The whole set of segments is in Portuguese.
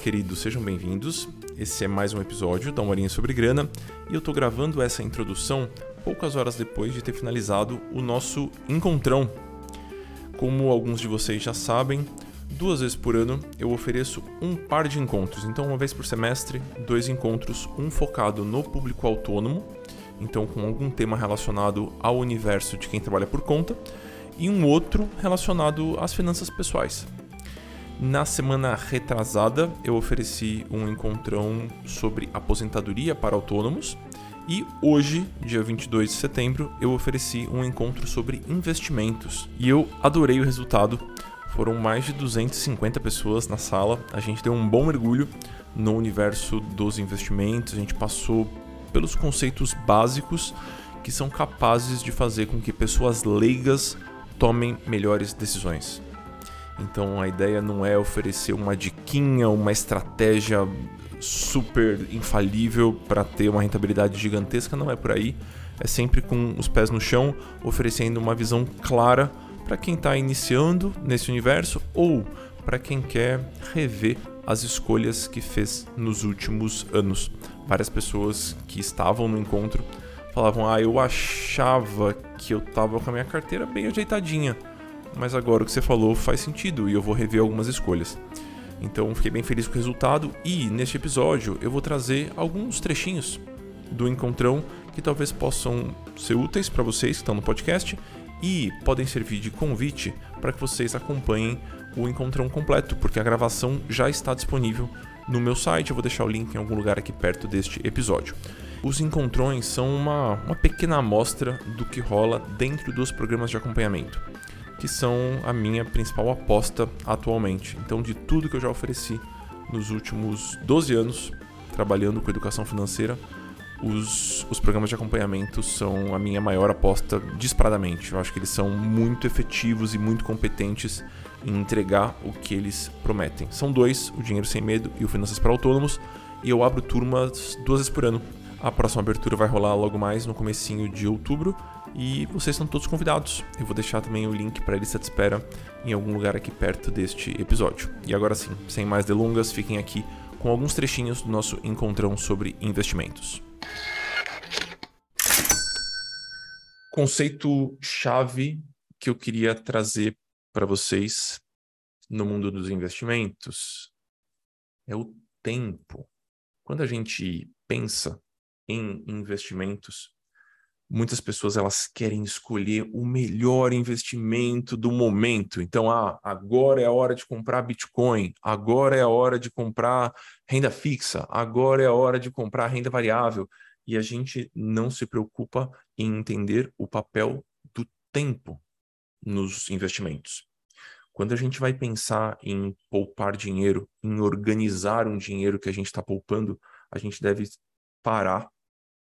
queridos, sejam bem-vindos. Esse é mais um episódio da Horinha sobre Grana e eu tô gravando essa introdução poucas horas depois de ter finalizado o nosso encontrão. Como alguns de vocês já sabem, duas vezes por ano eu ofereço um par de encontros. Então, uma vez por semestre, dois encontros, um focado no público autônomo, então com algum tema relacionado ao universo de quem trabalha por conta, e um outro relacionado às finanças pessoais. Na semana retrasada, eu ofereci um encontrão sobre aposentadoria para autônomos. E hoje, dia 22 de setembro, eu ofereci um encontro sobre investimentos. E eu adorei o resultado. Foram mais de 250 pessoas na sala. A gente deu um bom mergulho no universo dos investimentos. A gente passou pelos conceitos básicos que são capazes de fazer com que pessoas leigas tomem melhores decisões. Então a ideia não é oferecer uma diquinha, uma estratégia super infalível para ter uma rentabilidade gigantesca, não é por aí. É sempre com os pés no chão, oferecendo uma visão clara para quem está iniciando nesse universo ou para quem quer rever as escolhas que fez nos últimos anos. Várias pessoas que estavam no encontro falavam: Ah, eu achava que eu estava com a minha carteira bem ajeitadinha mas agora o que você falou faz sentido e eu vou rever algumas escolhas. Então fiquei bem feliz com o resultado e neste episódio eu vou trazer alguns trechinhos do encontrão que talvez possam ser úteis para vocês que estão no podcast e podem servir de convite para que vocês acompanhem o encontrão completo, porque a gravação já está disponível no meu site. Eu vou deixar o link em algum lugar aqui perto deste episódio. Os encontrões são uma, uma pequena amostra do que rola dentro dos programas de acompanhamento que são a minha principal aposta atualmente. Então, de tudo que eu já ofereci nos últimos 12 anos trabalhando com educação financeira, os, os programas de acompanhamento são a minha maior aposta disparadamente. Eu acho que eles são muito efetivos e muito competentes em entregar o que eles prometem. São dois, o Dinheiro Sem Medo e o Finanças para Autônomos, e eu abro turmas duas vezes por ano. A próxima abertura vai rolar logo mais no comecinho de outubro e vocês estão todos convidados. Eu vou deixar também o link para a lista de espera em algum lugar aqui perto deste episódio. E agora sim, sem mais delongas, fiquem aqui com alguns trechinhos do nosso encontrão sobre investimentos. Conceito chave que eu queria trazer para vocês no mundo dos investimentos é o tempo. Quando a gente pensa em investimentos, muitas pessoas elas querem escolher o melhor investimento do momento. Então, ah, agora é a hora de comprar Bitcoin, agora é a hora de comprar renda fixa, agora é a hora de comprar renda variável. E a gente não se preocupa em entender o papel do tempo nos investimentos. Quando a gente vai pensar em poupar dinheiro, em organizar um dinheiro que a gente está poupando, a gente deve parar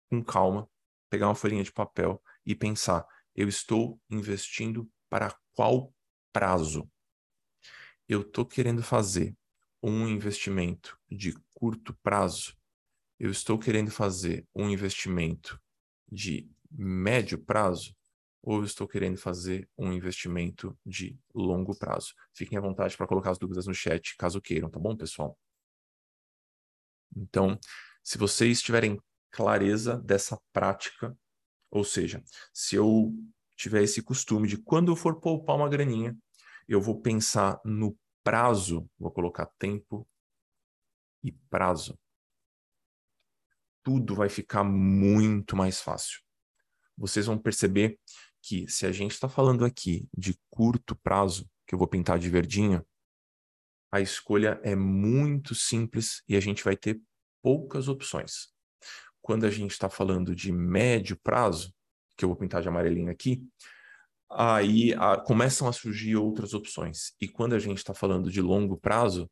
com calma pegar uma folhinha de papel e pensar: eu estou investindo para qual prazo? Eu estou querendo fazer um investimento de curto prazo? Eu estou querendo fazer um investimento de médio prazo? Ou eu estou querendo fazer um investimento de longo prazo? Fiquem à vontade para colocar as dúvidas no chat, caso queiram, tá bom, pessoal? Então, se vocês tiverem clareza dessa prática. Ou seja, se eu tiver esse costume de quando eu for poupar uma graninha, eu vou pensar no prazo, vou colocar tempo e prazo. Tudo vai ficar muito mais fácil. Vocês vão perceber que se a gente está falando aqui de curto prazo, que eu vou pintar de verdinho, a escolha é muito simples e a gente vai ter poucas opções quando a gente está falando de médio prazo, que eu vou pintar de amarelinho aqui, aí a, começam a surgir outras opções. E quando a gente está falando de longo prazo,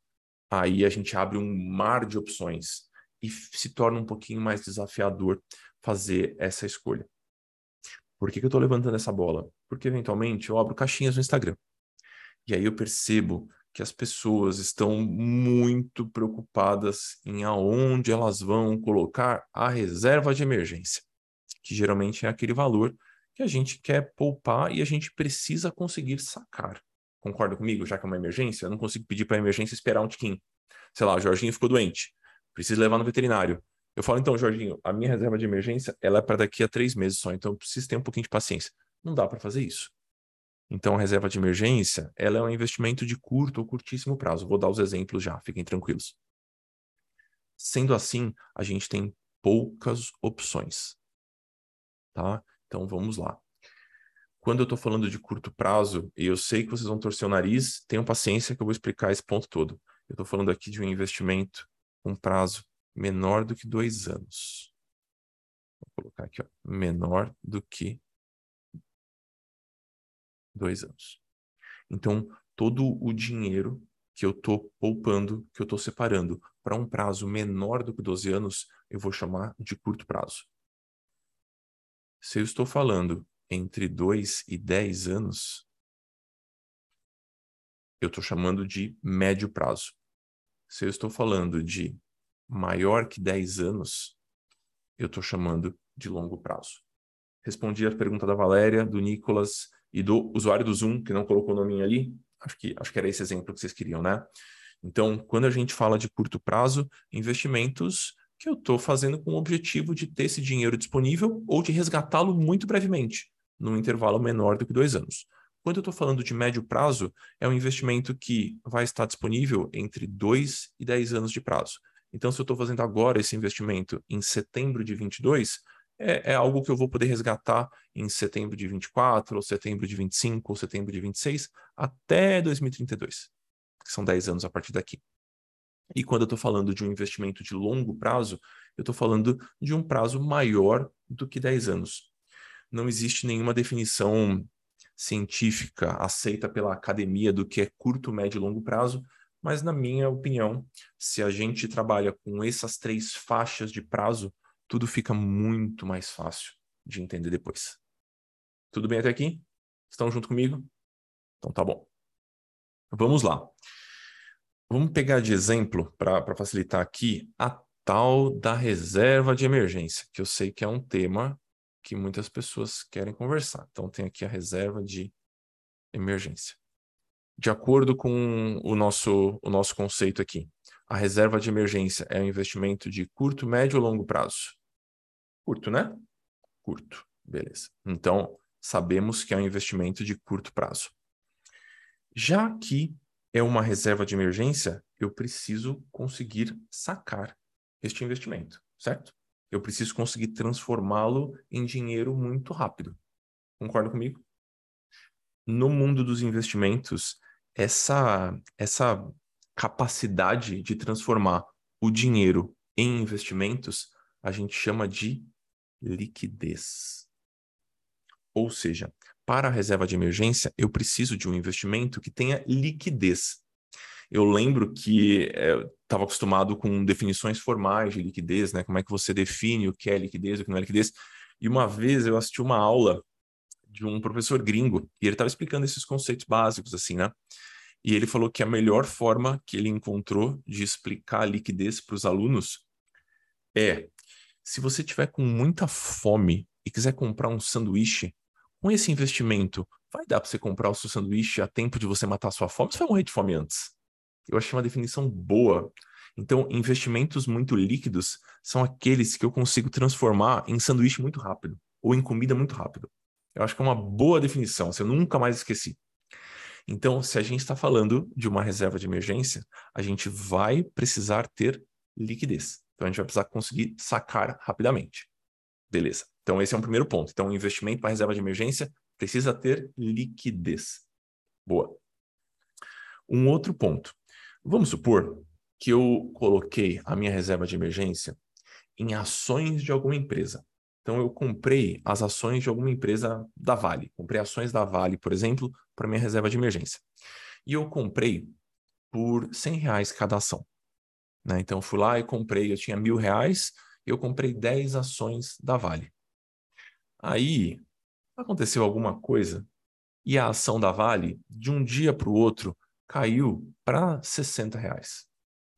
aí a gente abre um mar de opções e se torna um pouquinho mais desafiador fazer essa escolha. Por que, que eu estou levantando essa bola? Porque eventualmente eu abro caixinhas no Instagram. E aí eu percebo que as pessoas estão muito preocupadas em aonde elas vão colocar a reserva de emergência, que geralmente é aquele valor que a gente quer poupar e a gente precisa conseguir sacar. Concorda comigo? Já que é uma emergência, eu não consigo pedir para a emergência esperar um tiquinho. Sei lá, o Jorginho ficou doente, precisa levar no veterinário. Eu falo, então, Jorginho, a minha reserva de emergência ela é para daqui a três meses só, então eu preciso ter um pouquinho de paciência. Não dá para fazer isso. Então, a reserva de emergência ela é um investimento de curto ou curtíssimo prazo. Vou dar os exemplos já, fiquem tranquilos. Sendo assim, a gente tem poucas opções. Tá? Então, vamos lá. Quando eu estou falando de curto prazo, e eu sei que vocês vão torcer o nariz, tenham paciência que eu vou explicar esse ponto todo. Eu estou falando aqui de um investimento com prazo menor do que dois anos. Vou colocar aqui, ó, menor do que dois anos. Então, todo o dinheiro que eu estou poupando, que eu estou separando para um prazo menor do que 12 anos, eu vou chamar de curto prazo. Se eu estou falando entre 2 e 10 anos, eu estou chamando de médio prazo. Se eu estou falando de maior que 10 anos, eu estou chamando de longo prazo. Respondi a pergunta da Valéria, do Nicolas e do usuário do Zoom, que não colocou o nome ali. Acho que, acho que era esse exemplo que vocês queriam, né? Então, quando a gente fala de curto prazo, investimentos que eu estou fazendo com o objetivo de ter esse dinheiro disponível ou de resgatá-lo muito brevemente, num intervalo menor do que dois anos. Quando eu estou falando de médio prazo, é um investimento que vai estar disponível entre 2 e 10 anos de prazo. Então, se eu estou fazendo agora esse investimento em setembro de 22, é, é, algo que eu vou poder resgatar em setembro de 24, ou setembro de 25, ou setembro de 26, até 2032, que são 10 anos a partir daqui. E quando eu estou falando de um investimento de longo prazo, eu estou falando de um prazo maior do que 10 anos. Não existe nenhuma definição científica aceita pela academia do que é curto, médio e longo prazo, mas na minha opinião, se a gente trabalha com essas três faixas de prazo, tudo fica muito mais fácil de entender depois. Tudo bem até aqui? Estão junto comigo? Então tá bom. Vamos lá. Vamos pegar de exemplo, para facilitar aqui, a tal da reserva de emergência, que eu sei que é um tema que muitas pessoas querem conversar. Então, tem aqui a reserva de emergência. De acordo com o nosso, o nosso conceito aqui, a reserva de emergência é um investimento de curto, médio ou longo prazo? Curto, né? Curto, beleza. Então, sabemos que é um investimento de curto prazo. Já que é uma reserva de emergência, eu preciso conseguir sacar este investimento, certo? Eu preciso conseguir transformá-lo em dinheiro muito rápido. Concorda comigo? No mundo dos investimentos, essa, essa capacidade de transformar o dinheiro em investimentos, a gente chama de liquidez. Ou seja, para a reserva de emergência, eu preciso de um investimento que tenha liquidez. Eu lembro que é, estava acostumado com definições formais de liquidez, né? Como é que você define o que é liquidez o que não é liquidez. E uma vez eu assisti uma aula de um professor gringo e ele estava explicando esses conceitos básicos, assim, né? E ele falou que a melhor forma que ele encontrou de explicar a liquidez para os alunos é: se você tiver com muita fome e quiser comprar um sanduíche, com esse investimento, vai dar para você comprar o seu sanduíche a tempo de você matar a sua fome? Você vai morrer de fome antes. Eu achei uma definição boa. Então, investimentos muito líquidos são aqueles que eu consigo transformar em sanduíche muito rápido ou em comida muito rápido. Eu acho que é uma boa definição, assim, eu nunca mais esqueci. Então, se a gente está falando de uma reserva de emergência, a gente vai precisar ter liquidez. Então, a gente vai precisar conseguir sacar rapidamente. Beleza. Então, esse é um primeiro ponto. Então, o investimento para reserva de emergência precisa ter liquidez. Boa. Um outro ponto. Vamos supor que eu coloquei a minha reserva de emergência em ações de alguma empresa. Então, eu comprei as ações de alguma empresa da Vale. Comprei ações da Vale, por exemplo, para minha reserva de emergência. E eu comprei por 100 reais cada ação. Né? Então, fui lá e comprei, eu tinha mil reais, eu comprei 10 ações da Vale. Aí aconteceu alguma coisa e a ação da Vale, de um dia para o outro, caiu para 60 reais.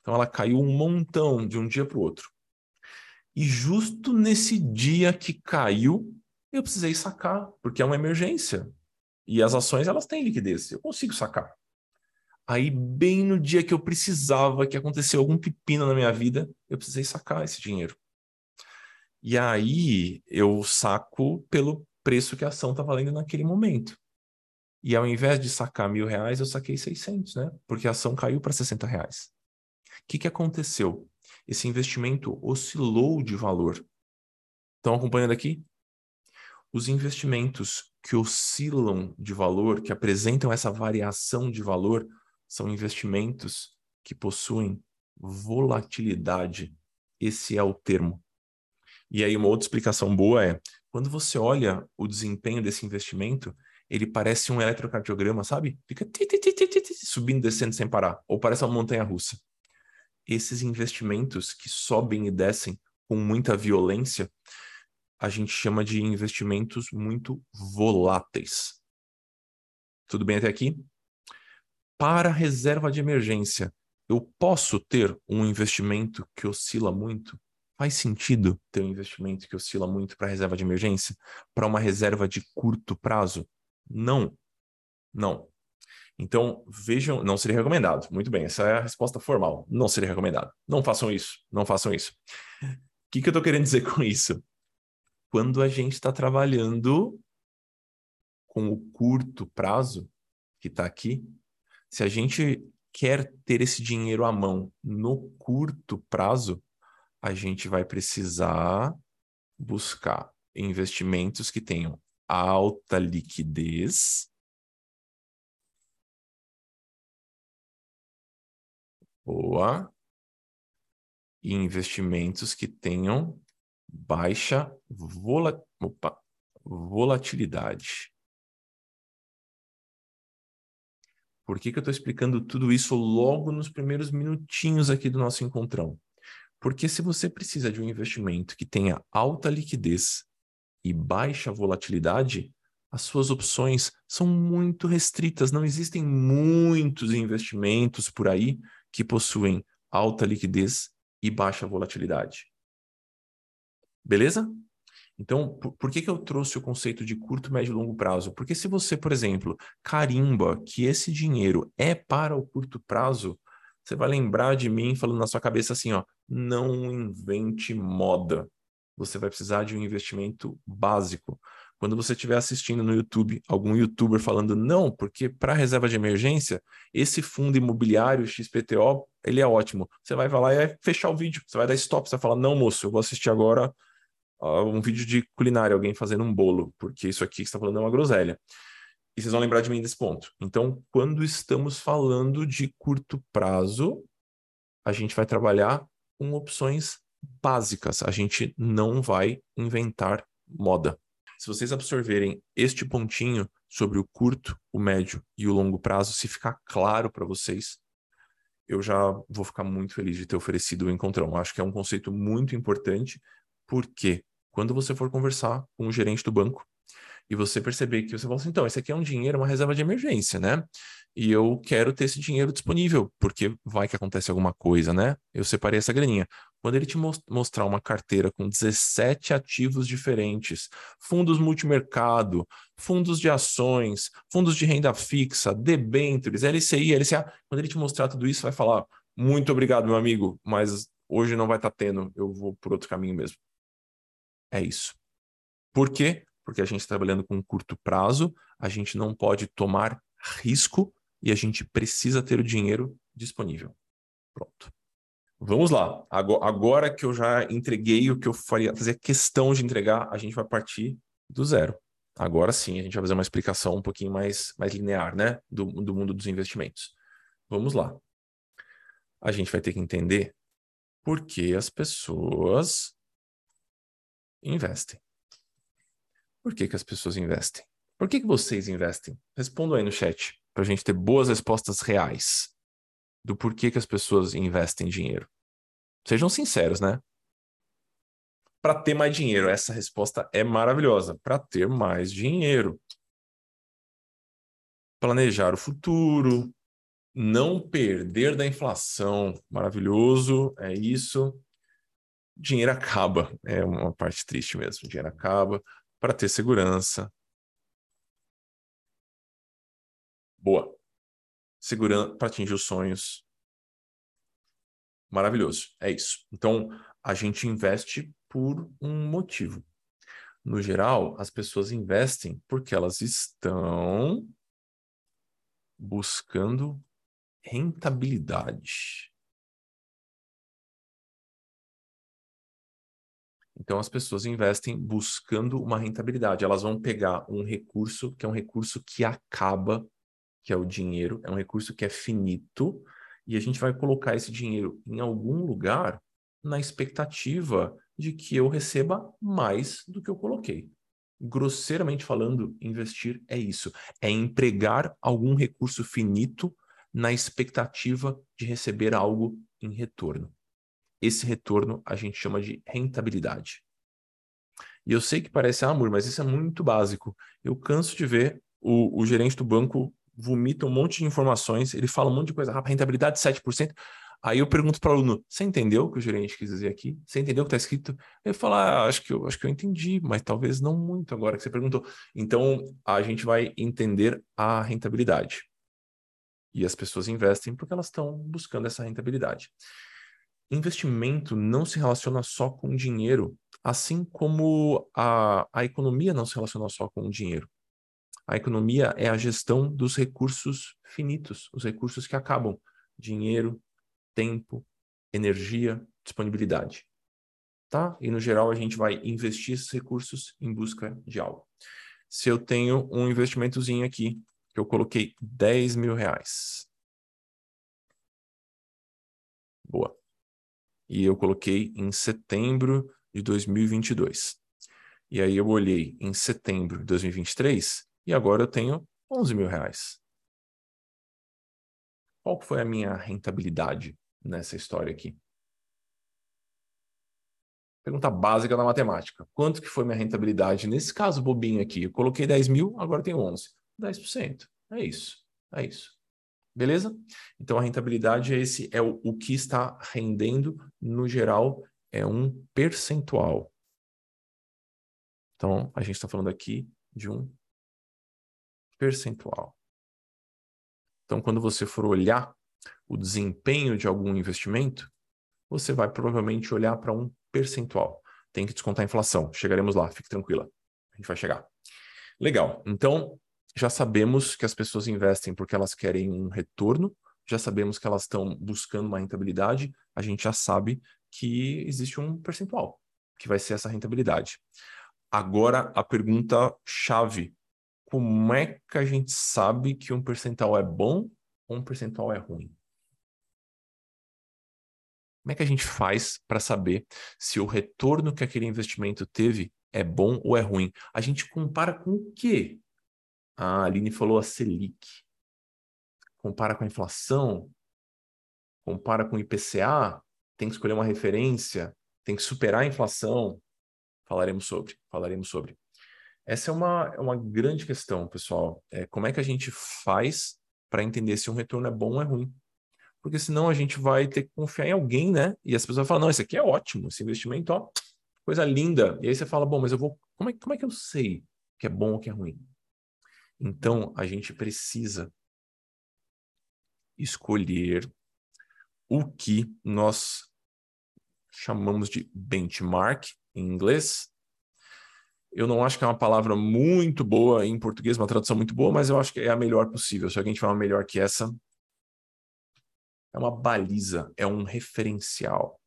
Então ela caiu um montão de um dia para o outro. E justo nesse dia que caiu, eu precisei sacar, porque é uma emergência. E as ações elas têm liquidez, eu consigo sacar. Aí, bem no dia que eu precisava, que aconteceu algum pepino na minha vida, eu precisei sacar esse dinheiro. E aí eu saco pelo preço que a ação está valendo naquele momento. E ao invés de sacar mil reais, eu saquei 600, né? Porque a ação caiu para 60 reais. O que, que aconteceu? Esse investimento oscilou de valor. Estão acompanhando aqui? Os investimentos que oscilam de valor, que apresentam essa variação de valor, são investimentos que possuem volatilidade. Esse é o termo. E aí, uma outra explicação boa é: quando você olha o desempenho desse investimento, ele parece um eletrocardiograma, sabe? Fica subindo e descendo sem parar, ou parece uma montanha russa. Esses investimentos que sobem e descem com muita violência, a gente chama de investimentos muito voláteis. Tudo bem até aqui? Para reserva de emergência, eu posso ter um investimento que oscila muito? Faz sentido ter um investimento que oscila muito para reserva de emergência? Para uma reserva de curto prazo? Não. Não. Então, vejam, não seria recomendado. Muito bem, essa é a resposta formal. Não seria recomendado. Não façam isso. Não façam isso. O que, que eu estou querendo dizer com isso? Quando a gente está trabalhando com o curto prazo, que está aqui, se a gente quer ter esse dinheiro à mão no curto prazo, a gente vai precisar buscar investimentos que tenham alta liquidez. Boa. E investimentos que tenham baixa vola... Opa, volatilidade. Por que, que eu estou explicando tudo isso logo nos primeiros minutinhos aqui do nosso encontrão? Porque se você precisa de um investimento que tenha alta liquidez e baixa volatilidade, as suas opções são muito restritas. Não existem muitos investimentos por aí que possuem alta liquidez e baixa volatilidade. Beleza? Então, por, por, que, que eu trouxe o conceito de curto, médio e longo prazo? Porque se você, por exemplo, carimba que esse dinheiro é para o curto prazo, você vai lembrar de mim falando na sua cabeça assim, ó, não invente moda. Você vai precisar de um investimento básico. Quando você estiver assistindo no YouTube algum youtuber falando não, porque para reserva de emergência, esse fundo imobiliário XPTO, ele é ótimo. Você vai lá e vai fechar o vídeo. Você vai dar stop, você vai falar: "Não, moço, eu vou assistir agora um vídeo de culinária, alguém fazendo um bolo, porque isso aqui que está falando é uma groselha". E vocês vão lembrar de mim desse ponto. Então, quando estamos falando de curto prazo, a gente vai trabalhar com opções básicas. A gente não vai inventar moda. Se vocês absorverem este pontinho sobre o curto, o médio e o longo prazo, se ficar claro para vocês, eu já vou ficar muito feliz de ter oferecido o encontrão. Acho que é um conceito muito importante, porque quando você for conversar com o gerente do banco, e você perceber que você fala assim, então, esse aqui é um dinheiro, uma reserva de emergência, né? E eu quero ter esse dinheiro disponível, porque vai que acontece alguma coisa, né? Eu separei essa graninha. Quando ele te mostrar uma carteira com 17 ativos diferentes, fundos multimercado, fundos de ações, fundos de renda fixa, debêntures, LCI, LCA, quando ele te mostrar tudo isso, vai falar: muito obrigado, meu amigo, mas hoje não vai estar tá tendo, eu vou por outro caminho mesmo. É isso. Por quê? porque a gente está trabalhando com curto prazo, a gente não pode tomar risco e a gente precisa ter o dinheiro disponível. Pronto. Vamos lá. Agora que eu já entreguei o que eu faria, fazer questão de entregar, a gente vai partir do zero. Agora sim, a gente vai fazer uma explicação um pouquinho mais, mais linear, né? Do, do mundo dos investimentos. Vamos lá. A gente vai ter que entender por que as pessoas investem. Por que, que as pessoas investem? Por que, que vocês investem? Respondam aí no chat para a gente ter boas respostas reais do porquê que as pessoas investem dinheiro. Sejam sinceros, né? Para ter mais dinheiro, essa resposta é maravilhosa. Para ter mais dinheiro. Planejar o futuro, não perder da inflação. Maravilhoso, é isso. Dinheiro acaba, é uma parte triste mesmo. Dinheiro acaba para ter segurança. Boa. segurando para atingir os sonhos. Maravilhoso, é isso. Então, a gente investe por um motivo. No geral, as pessoas investem porque elas estão buscando rentabilidade. Então, as pessoas investem buscando uma rentabilidade. Elas vão pegar um recurso que é um recurso que acaba, que é o dinheiro, é um recurso que é finito, e a gente vai colocar esse dinheiro em algum lugar na expectativa de que eu receba mais do que eu coloquei. Grosseiramente falando, investir é isso: é empregar algum recurso finito na expectativa de receber algo em retorno. Esse retorno a gente chama de rentabilidade. E eu sei que parece, ah, amor, mas isso é muito básico. Eu canso de ver o, o gerente do banco vomita um monte de informações, ele fala um monte de coisa, ah, rentabilidade 7%. Aí eu pergunto para o aluno: você entendeu o que o gerente quis dizer aqui? Você entendeu o que está escrito? Ele fala: ah, acho, que eu, acho que eu entendi, mas talvez não muito agora que você perguntou. Então a gente vai entender a rentabilidade. E as pessoas investem porque elas estão buscando essa rentabilidade. Investimento não se relaciona só com dinheiro, assim como a, a economia não se relaciona só com dinheiro. A economia é a gestão dos recursos finitos, os recursos que acabam: dinheiro, tempo, energia, disponibilidade. Tá? E no geral a gente vai investir esses recursos em busca de algo. Se eu tenho um investimentozinho aqui, que eu coloquei 10 mil reais. Boa e eu coloquei em setembro de 2022. E aí eu olhei em setembro de 2023 e agora eu tenho 11 mil reais. Qual foi a minha rentabilidade nessa história aqui? Pergunta básica da matemática. Quanto que foi minha rentabilidade? Nesse caso bobinho aqui, eu coloquei 10 mil, agora tenho 11. 10%. É isso. É isso. Beleza? Então a rentabilidade é esse, é o, o que está rendendo, no geral, é um percentual. Então a gente está falando aqui de um percentual. Então, quando você for olhar o desempenho de algum investimento, você vai provavelmente olhar para um percentual. Tem que descontar a inflação. Chegaremos lá, fique tranquila. A gente vai chegar. Legal. Então, já sabemos que as pessoas investem porque elas querem um retorno, já sabemos que elas estão buscando uma rentabilidade, a gente já sabe que existe um percentual que vai ser essa rentabilidade. Agora a pergunta chave: como é que a gente sabe que um percentual é bom ou um percentual é ruim? Como é que a gente faz para saber se o retorno que aquele investimento teve é bom ou é ruim? A gente compara com o quê? A Aline falou a Selic. Compara com a inflação, compara com o IPCA, tem que escolher uma referência, tem que superar a inflação. Falaremos sobre, falaremos sobre. Essa é uma, é uma grande questão, pessoal. É, como é que a gente faz para entender se um retorno é bom ou é ruim? Porque senão a gente vai ter que confiar em alguém, né? E as pessoas vão falar, não, esse aqui é ótimo, esse investimento, ó, coisa linda. E aí você fala, bom, mas eu vou. Como é, como é que eu sei que é bom ou que é ruim? Então, a gente precisa escolher o que nós chamamos de benchmark em inglês. Eu não acho que é uma palavra muito boa em português, uma tradução muito boa, mas eu acho que é a melhor possível. Se alguém tiver uma melhor que essa, é uma baliza, é um referencial.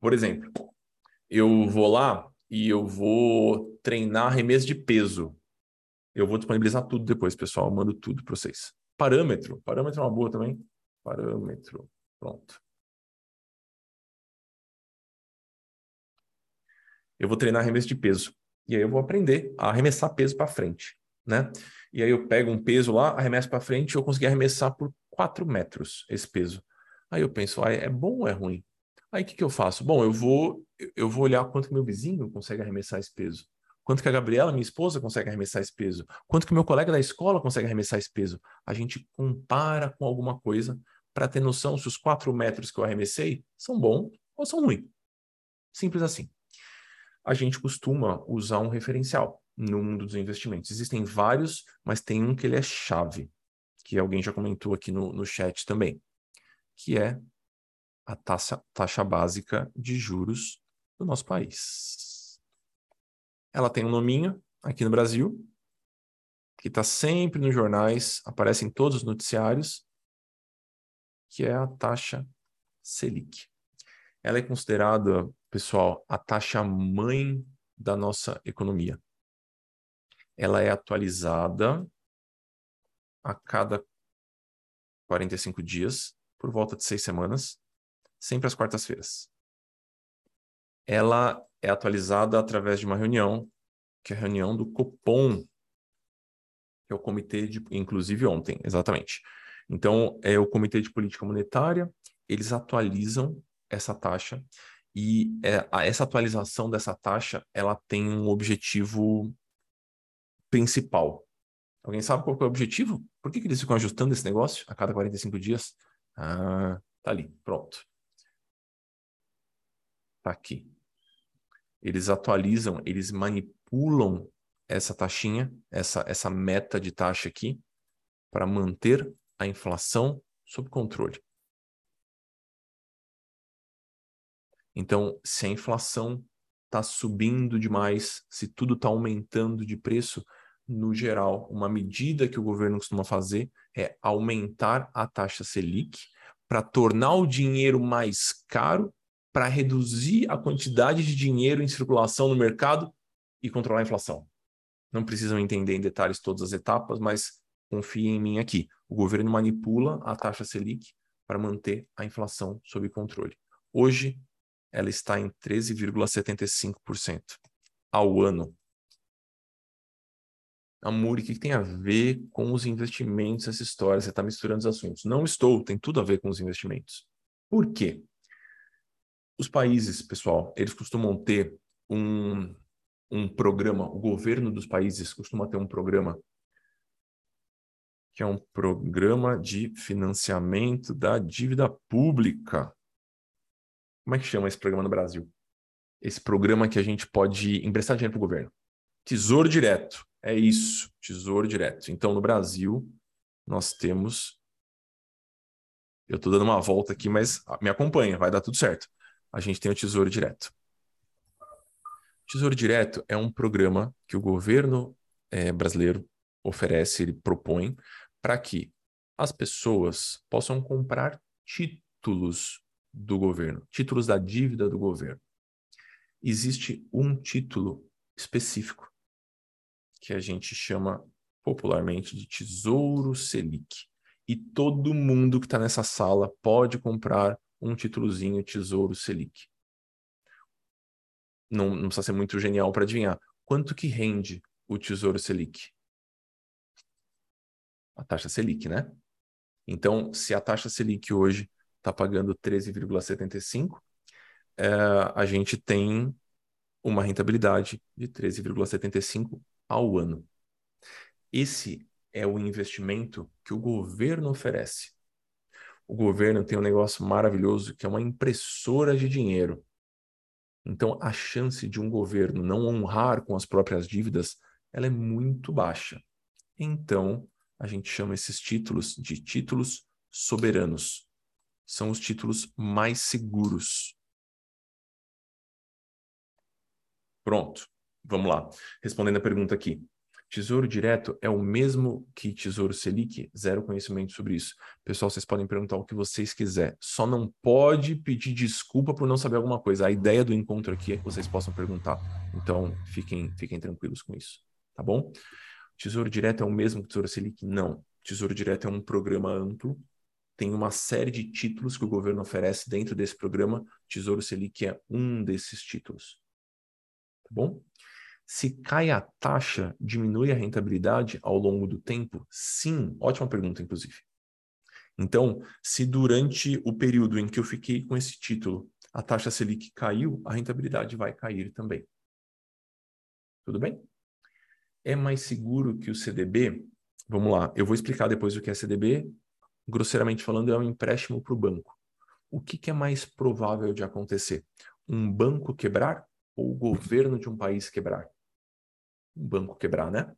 Por exemplo, eu vou lá e eu vou treinar arremesso de peso. Eu vou disponibilizar tudo depois, pessoal. Eu mando tudo para vocês. Parâmetro. Parâmetro é uma boa também. Parâmetro. Pronto. Eu vou treinar arremesso de peso. E aí eu vou aprender a arremessar peso para frente, né? E aí eu pego um peso lá, arremesso para frente eu consegui arremessar por 4 metros esse peso. Aí eu penso, ah, é bom ou é ruim? Aí o que, que eu faço? Bom, eu vou, eu vou olhar quanto que meu vizinho consegue arremessar esse peso. Quanto que a Gabriela, minha esposa, consegue arremessar esse peso? Quanto que meu colega da escola consegue arremessar esse peso? A gente compara com alguma coisa para ter noção se os quatro metros que eu arremessei são bons ou são ruins. Simples assim. A gente costuma usar um referencial. no mundo dos investimentos. Existem vários, mas tem um que ele é chave, que alguém já comentou aqui no, no chat também, que é a taxa, taxa básica de juros do nosso país. Ela tem um nominho aqui no Brasil, que está sempre nos jornais, aparece em todos os noticiários, que é a taxa Selic. Ela é considerada, pessoal, a taxa mãe da nossa economia. Ela é atualizada a cada 45 dias, por volta de seis semanas, sempre às quartas-feiras. Ela é atualizada através de uma reunião, que é a reunião do Copom, que é o comitê de, inclusive ontem, exatamente. Então, é o comitê de política monetária, eles atualizam essa taxa e é, essa atualização dessa taxa, ela tem um objetivo principal. Alguém sabe qual é o objetivo? Por que, que eles ficam ajustando esse negócio a cada 45 dias? Ah, tá ali, pronto. Tá aqui. Eles atualizam, eles manipulam essa taxinha, essa, essa meta de taxa aqui, para manter a inflação sob controle. Então, se a inflação está subindo demais, se tudo está aumentando de preço, no geral, uma medida que o governo costuma fazer é aumentar a taxa Selic para tornar o dinheiro mais caro para reduzir a quantidade de dinheiro em circulação no mercado e controlar a inflação. Não precisam entender em detalhes todas as etapas, mas confiem em mim aqui. O governo manipula a taxa Selic para manter a inflação sob controle. Hoje, ela está em 13,75% ao ano. Amor, o que tem a ver com os investimentos essa história? Você está misturando os assuntos. Não estou, tem tudo a ver com os investimentos. Por quê? Os países, pessoal, eles costumam ter um, um programa, o governo dos países costuma ter um programa que é um programa de financiamento da dívida pública. Como é que chama esse programa no Brasil? Esse programa que a gente pode emprestar dinheiro para o governo. Tesouro Direto. É isso, Tesouro Direto. Então, no Brasil, nós temos. Eu estou dando uma volta aqui, mas me acompanha, vai dar tudo certo a gente tem o Tesouro Direto. O Tesouro Direto é um programa que o governo é, brasileiro oferece, ele propõe, para que as pessoas possam comprar títulos do governo, títulos da dívida do governo. Existe um título específico que a gente chama popularmente de Tesouro Selic. E todo mundo que está nessa sala pode comprar um títulozinho Tesouro Selic. Não, não precisa ser muito genial para adivinhar. Quanto que rende o Tesouro Selic? A taxa Selic, né? Então, se a taxa Selic hoje está pagando 13,75, é, a gente tem uma rentabilidade de 13,75 ao ano. Esse é o investimento que o governo oferece o governo tem um negócio maravilhoso que é uma impressora de dinheiro. Então, a chance de um governo não honrar com as próprias dívidas, ela é muito baixa. Então, a gente chama esses títulos de títulos soberanos. São os títulos mais seguros. Pronto. Vamos lá. Respondendo a pergunta aqui. Tesouro Direto é o mesmo que Tesouro Selic? Zero conhecimento sobre isso. Pessoal, vocês podem perguntar o que vocês quiserem. Só não pode pedir desculpa por não saber alguma coisa. A ideia do encontro aqui é que vocês possam perguntar. Então, fiquem, fiquem tranquilos com isso. Tá bom? Tesouro Direto é o mesmo que Tesouro Selic? Não. Tesouro Direto é um programa amplo. Tem uma série de títulos que o governo oferece dentro desse programa. Tesouro Selic é um desses títulos. Tá bom? Se cai a taxa, diminui a rentabilidade ao longo do tempo? Sim, ótima pergunta, inclusive. Então, se durante o período em que eu fiquei com esse título, a taxa Selic caiu, a rentabilidade vai cair também. Tudo bem? É mais seguro que o CDB? Vamos lá, eu vou explicar depois o que é CDB. Grosseiramente falando, é um empréstimo para o banco. O que, que é mais provável de acontecer? Um banco quebrar ou o governo de um país quebrar? Um banco quebrar, né?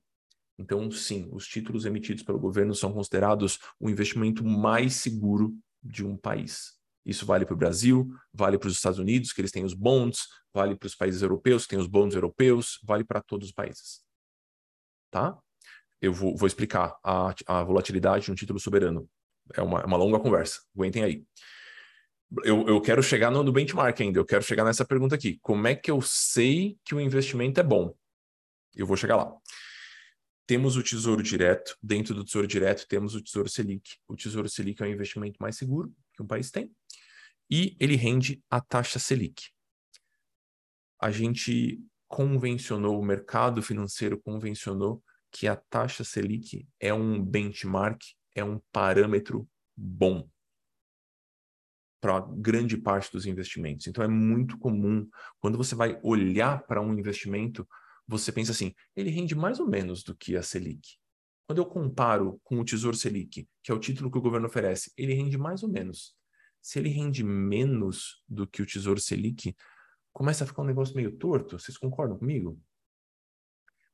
Então, sim, os títulos emitidos pelo governo são considerados o investimento mais seguro de um país. Isso vale para o Brasil, vale para os Estados Unidos, que eles têm os bonds, vale para os países europeus, que têm os bonds europeus, vale para todos os países. Tá? Eu vou, vou explicar a, a, volatilidade no título soberano. É uma, é uma longa conversa, aguentem aí. Eu, eu quero chegar no, no benchmark ainda, eu quero chegar nessa pergunta aqui. Como é que eu sei que o investimento é bom? Eu vou chegar lá. Temos o Tesouro Direto, dentro do Tesouro Direto temos o Tesouro Selic. O Tesouro Selic é o investimento mais seguro que um país tem e ele rende a taxa Selic. A gente convencionou, o mercado financeiro convencionou que a taxa Selic é um benchmark, é um parâmetro bom para grande parte dos investimentos. Então é muito comum quando você vai olhar para um investimento, você pensa assim, ele rende mais ou menos do que a Selic. Quando eu comparo com o Tesouro Selic, que é o título que o governo oferece, ele rende mais ou menos. Se ele rende menos do que o Tesouro Selic, começa a ficar um negócio meio torto. Vocês concordam comigo?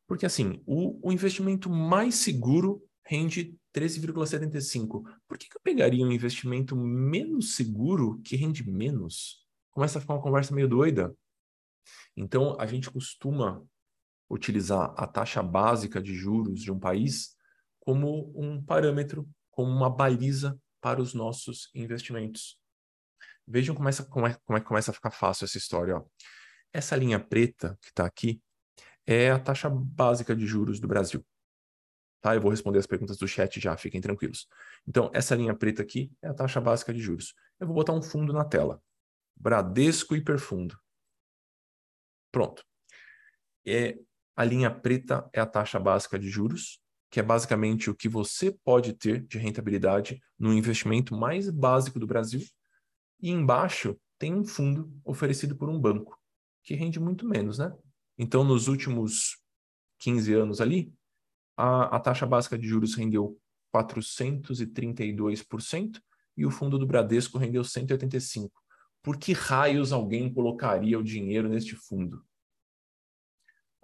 Porque assim, o, o investimento mais seguro rende 13,75. Por que, que eu pegaria um investimento menos seguro que rende menos? Começa a ficar uma conversa meio doida. Então, a gente costuma utilizar a taxa básica de juros de um país como um parâmetro, como uma baliza para os nossos investimentos. Vejam como, essa, como, é, como é que começa a ficar fácil essa história. Ó. Essa linha preta que está aqui é a taxa básica de juros do Brasil. Tá? Eu vou responder as perguntas do chat já, fiquem tranquilos. Então, essa linha preta aqui é a taxa básica de juros. Eu vou botar um fundo na tela. Bradesco Hiperfundo. Pronto. É, a linha preta é a taxa básica de juros, que é basicamente o que você pode ter de rentabilidade no investimento mais básico do Brasil. E embaixo tem um fundo oferecido por um banco, que rende muito menos, né? Então, nos últimos 15 anos ali, a, a taxa básica de juros rendeu 432% e o fundo do Bradesco rendeu 185%. Por que raios alguém colocaria o dinheiro neste fundo?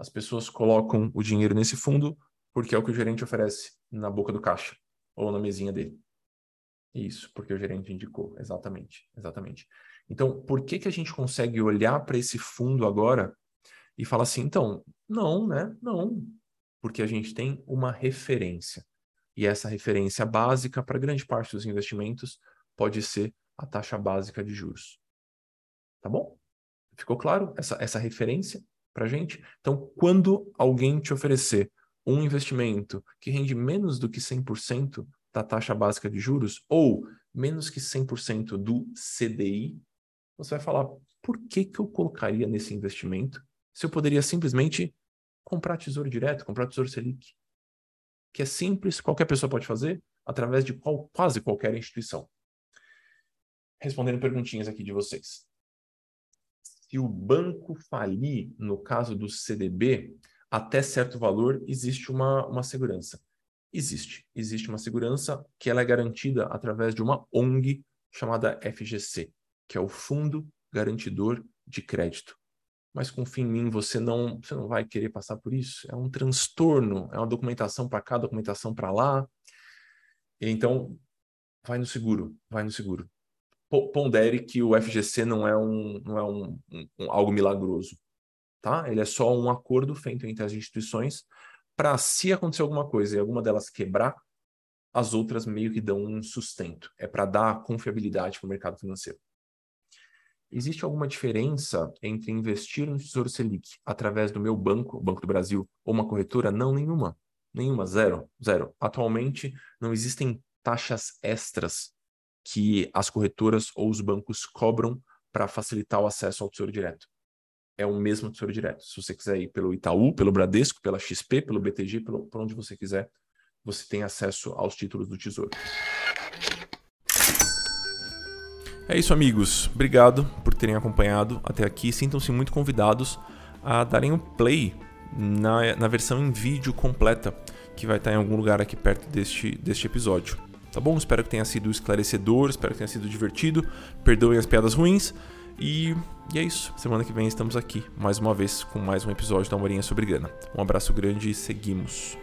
As pessoas colocam o dinheiro nesse fundo porque é o que o gerente oferece na boca do caixa ou na mesinha dele. Isso, porque o gerente indicou, exatamente, exatamente. Então, por que que a gente consegue olhar para esse fundo agora e falar assim, então, não, né? Não, porque a gente tem uma referência. E essa referência básica para grande parte dos investimentos pode ser a taxa básica de juros. Tá bom? Ficou claro essa, essa referência para gente? Então, quando alguém te oferecer um investimento que rende menos do que 100% da taxa básica de juros ou menos que 100% do CDI, você vai falar: por que, que eu colocaria nesse investimento se eu poderia simplesmente comprar tesouro direto, comprar tesouro Selic? Que é simples, qualquer pessoa pode fazer através de qual, quase qualquer instituição. Respondendo perguntinhas aqui de vocês. Se o banco falir, no caso do CDB, até certo valor existe uma, uma segurança. Existe. Existe uma segurança que ela é garantida através de uma ONG chamada FGC, que é o Fundo Garantidor de Crédito. Mas confia em mim, você não, você não vai querer passar por isso. É um transtorno, é uma documentação para cá, documentação para lá. Então, vai no seguro, vai no seguro. Pondere que o FGC não é um, não é um, um, um algo milagroso tá? Ele é só um acordo feito entre as instituições para, se acontecer alguma coisa e alguma delas quebrar, as outras meio que dão um sustento. É para dar confiabilidade para o mercado financeiro. Existe alguma diferença entre investir no Tesouro Selic através do meu banco, o Banco do Brasil, ou uma corretora? Não, nenhuma. Nenhuma, zero, zero. Atualmente, não existem taxas extras que as corretoras ou os bancos cobram para facilitar o acesso ao Tesouro Direto é o mesmo Tesouro Direto. Se você quiser ir pelo Itaú, pelo Bradesco, pela XP, pelo BTG, pelo, por onde você quiser, você tem acesso aos títulos do Tesouro. É isso, amigos. Obrigado por terem acompanhado até aqui. Sintam-se muito convidados a darem um play na, na versão em vídeo completa, que vai estar em algum lugar aqui perto deste, deste episódio. Tá bom? Espero que tenha sido esclarecedor, espero que tenha sido divertido. Perdoem as piadas ruins. E, e é isso. Semana que vem estamos aqui, mais uma vez, com mais um episódio da Morinha sobre Grana. Um abraço grande e seguimos.